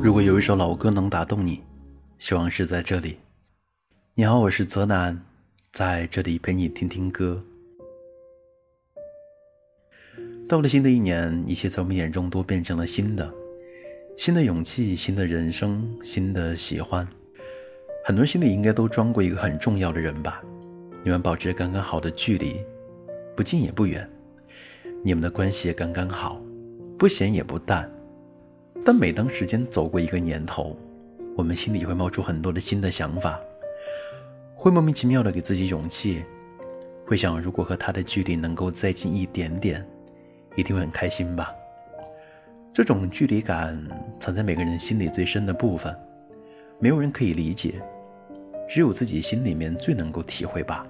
如果有一首老歌能打动你，希望是在这里。你好，我是泽南，在这里陪你听听歌。到了新的一年，一切在我们眼中都变成了新的，新的勇气，新的人生，新的喜欢。很多心里应该都装过一个很重要的人吧？你们保持刚刚好的距离，不近也不远，你们的关系也刚刚好，不咸也不淡。但每当时间走过一个年头，我们心里就会冒出很多的新的想法，会莫名其妙的给自己勇气，会想如果和他的距离能够再近一点点，一定会很开心吧。这种距离感藏在每个人心里最深的部分，没有人可以理解，只有自己心里面最能够体会吧。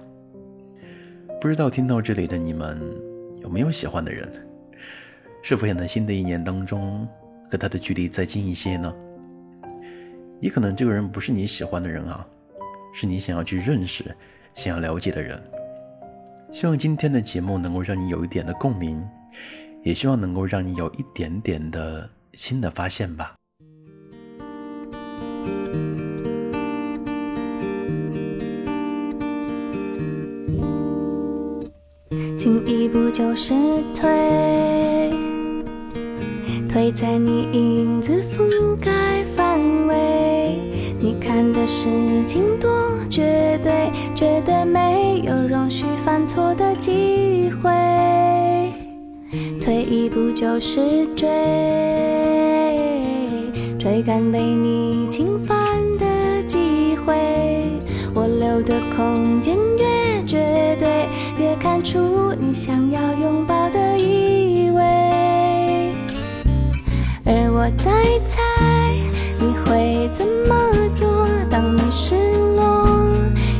不知道听到这里的你们有没有喜欢的人？是否想在新的一年当中？和他的距离再近一些呢？也可能这个人不是你喜欢的人啊，是你想要去认识、想要了解的人。希望今天的节目能够让你有一点的共鸣，也希望能够让你有一点点的新的发现吧。进一步就是退。退在你影子覆盖范围，你看的事情多绝对，绝对没有容许犯错的机会。退一步就是追，追赶被你侵犯的机会。我留的空间越绝对，越看出你想要拥抱的我在猜你会怎么做，当你失落，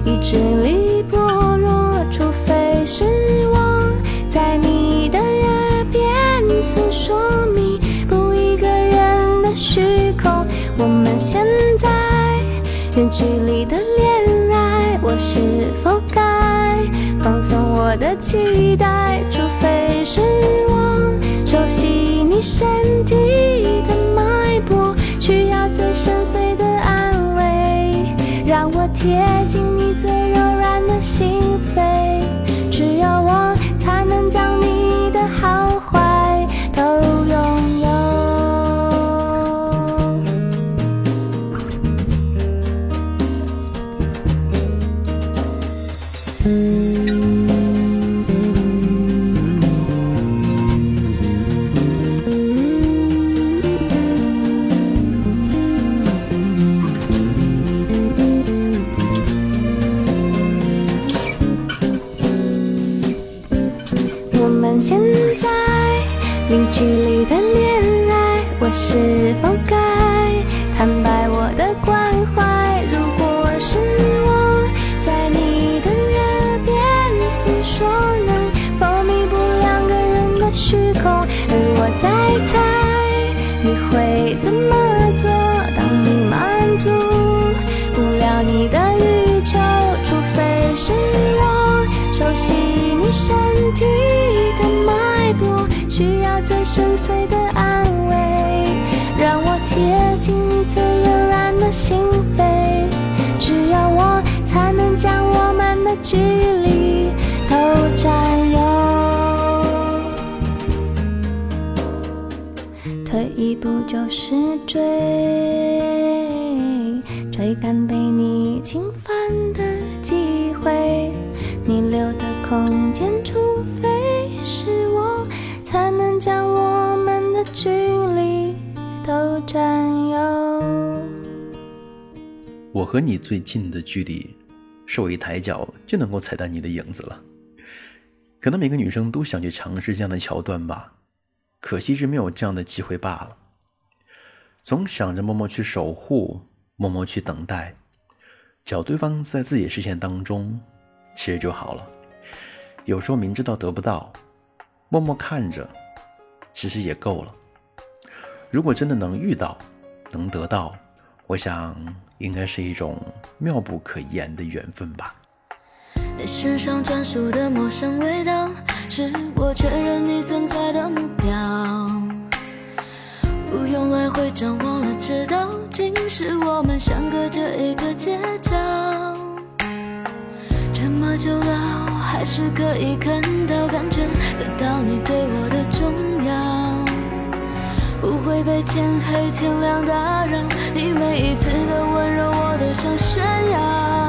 意志力薄弱，除非是我在你的耳边诉说弥补一个人的虚空。我们现在远距离的恋爱，我是否该放松我的期待？除非是我熟悉身体的脉搏需要最。深邃的安慰，让我贴近你最柔软的心扉。只有我才能将你的好坏都拥有。你会怎么做，当你满足不了你的欲求，除非是我熟悉你身体的脉搏。需要最深邃的安慰，让我贴近你最柔软的心扉。只有我才能将我们的距离一步就是追，追赶被你侵犯的机会。你留的空间，除非是我。才能将我们的距离都占有。我和你最近的距离，是我一抬脚就能够踩到你的影子了。可能每个女生都想去尝试这样的桥段吧，可惜是没有这样的机会罢了。总想着默默去守护，默默去等待，只要对方在自己视线当中，其实就好了。有时候明知道得不到，默默看着，其实也够了。如果真的能遇到，能得到，我想应该是一种妙不可言的缘分吧。你身上专属的陌生味道，是我确认你存在的目标。不用来回张望了，知道竟是我们相隔着一个街角。这么久了，我还是可以看到、感觉得到你对我的重要。不会被天黑天亮打扰，你每一次的温柔我都想炫耀。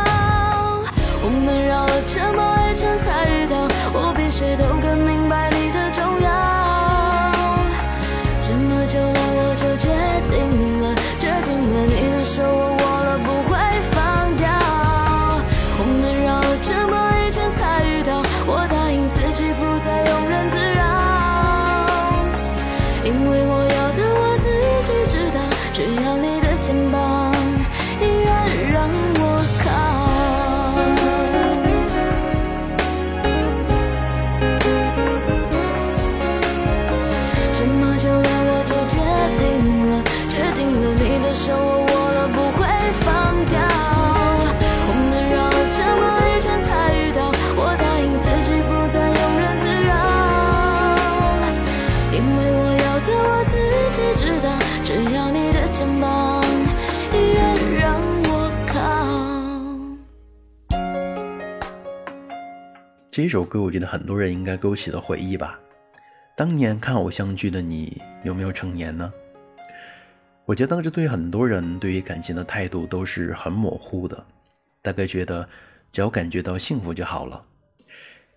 我们绕了这么一圈才遇到，我比谁都更明白你的重要。这么久了我就决定了，决定了你这一首歌，我觉得很多人应该勾起了回忆吧。当年看偶像剧的你，有没有成年呢？我觉得当时对很多人对于感情的态度都是很模糊的，大概觉得只要感觉到幸福就好了。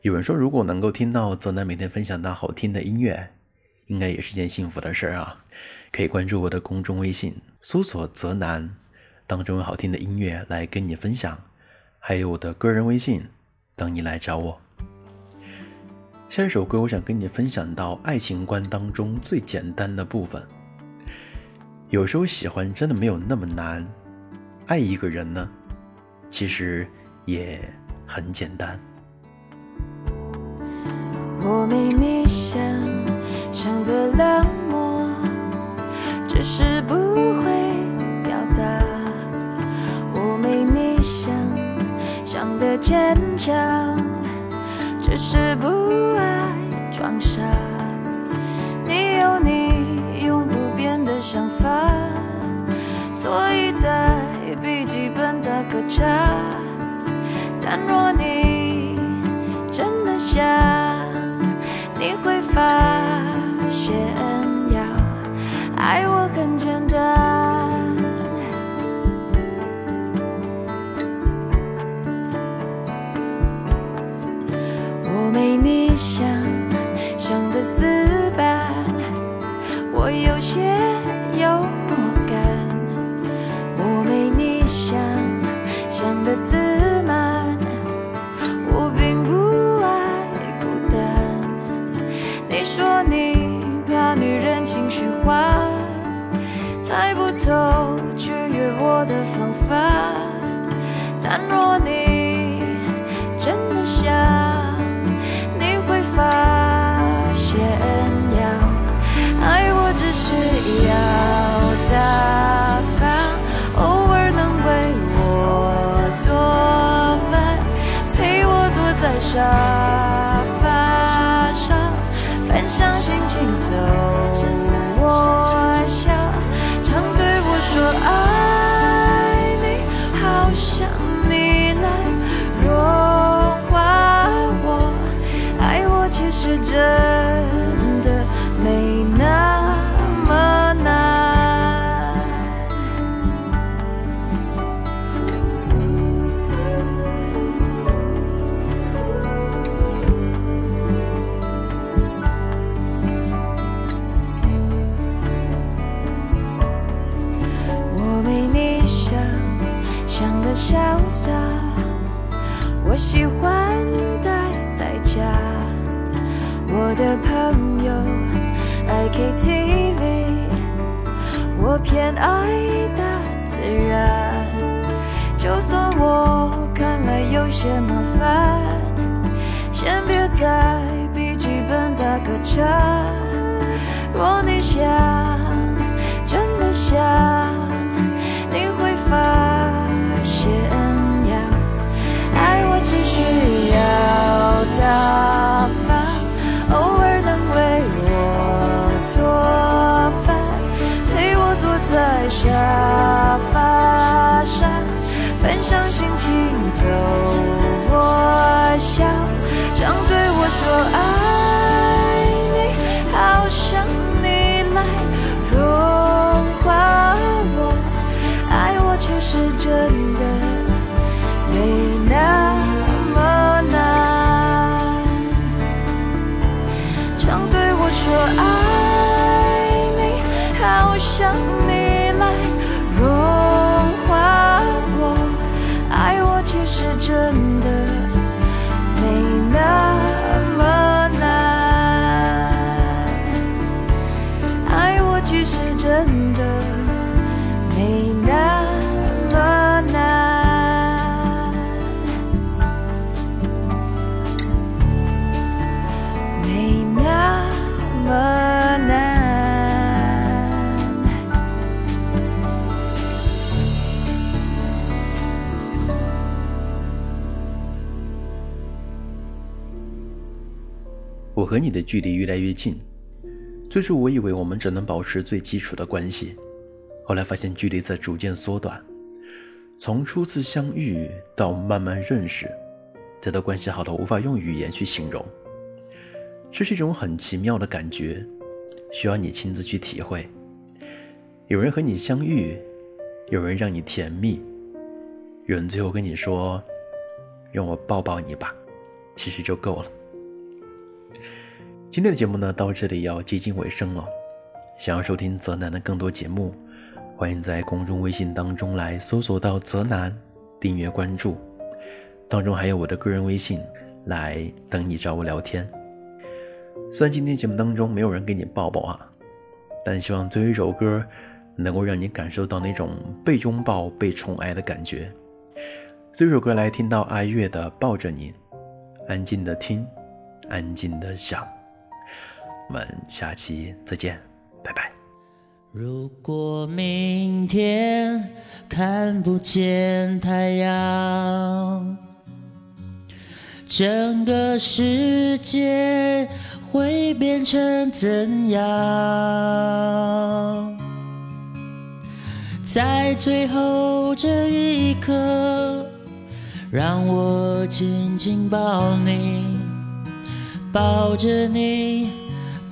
有人说，如果能够听到泽南每天分享到好听的音乐，应该也是件幸福的事儿啊。可以关注我的公众微信，搜索“泽南”，当中有好听的音乐来跟你分享，还有我的个人微信，等你来找我。下一首歌，我想跟你分享到爱情观当中最简单的部分。有时候喜欢真的没有那么难，爱一个人呢，其实也很简单。我没你想象的冷漠。只是不会表达，我没你想象的坚强，只是不爱沙发上，分享心情走。我笑，常对我说爱你，好想你来融化我，爱我其实真 KTV，我偏爱大自然。就算我看来有些麻烦，先别在笔记本打个叉。和你的距离越来越近。最初我以为我们只能保持最基础的关系，后来发现距离在逐渐缩短。从初次相遇到慢慢认识，再到关系好到无法用语言去形容，这是一种很奇妙的感觉，需要你亲自去体会。有人和你相遇，有人让你甜蜜，有人最后跟你说：“让我抱抱你吧”，其实就够了。今天的节目呢，到这里要接近尾声了。想要收听泽南的更多节目，欢迎在公众微信当中来搜索到泽南，订阅关注。当中还有我的个人微信，来等你找我聊天。虽然今天节目当中没有人给你抱抱啊，但希望最后一首歌能够让你感受到那种被拥抱、被宠爱的感觉。这首歌来听到阿月的《抱着你》，安静的听，安静的想。我们下期再见，拜拜。如果明天看不见太阳，整个世界会变成怎样？在最后这一刻，让我紧紧抱你，抱着你。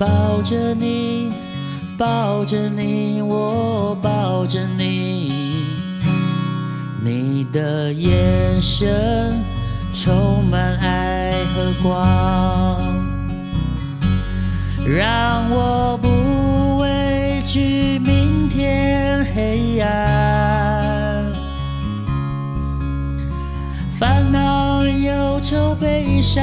抱着你，抱着你，我抱着你。你的眼神充满爱和光，让我不畏惧明天黑暗。烦恼忧愁悲伤，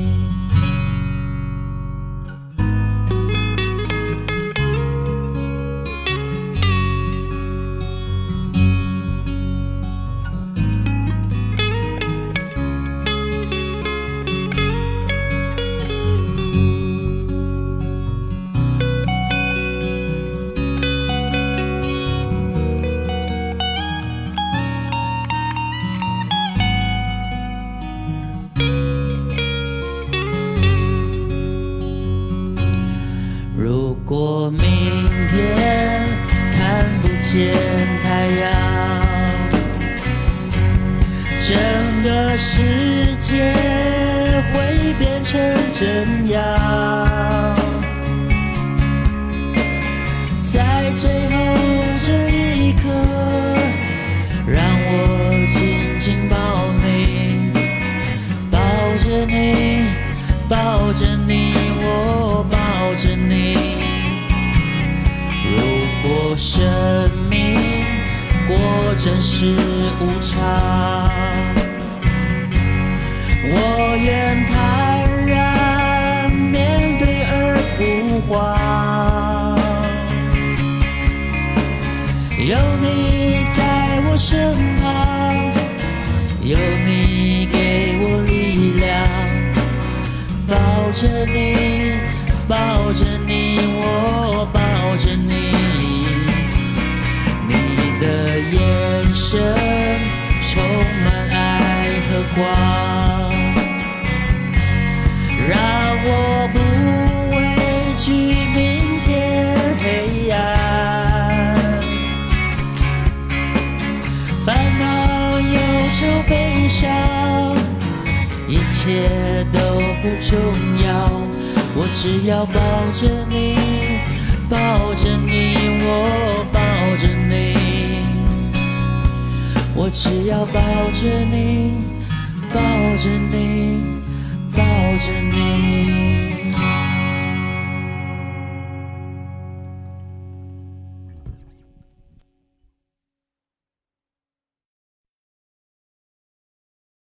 生命果真是无常，我愿坦然面对而不慌。有你在我身旁，有你给我力量，抱着你，抱着你，我抱着你，你眼神充满爱和光，让我不畏惧明天黑暗。烦恼、忧愁、悲伤，一切都不重要。我只要抱着你，抱着你，我抱着你。我只要抱着你抱着你抱着你。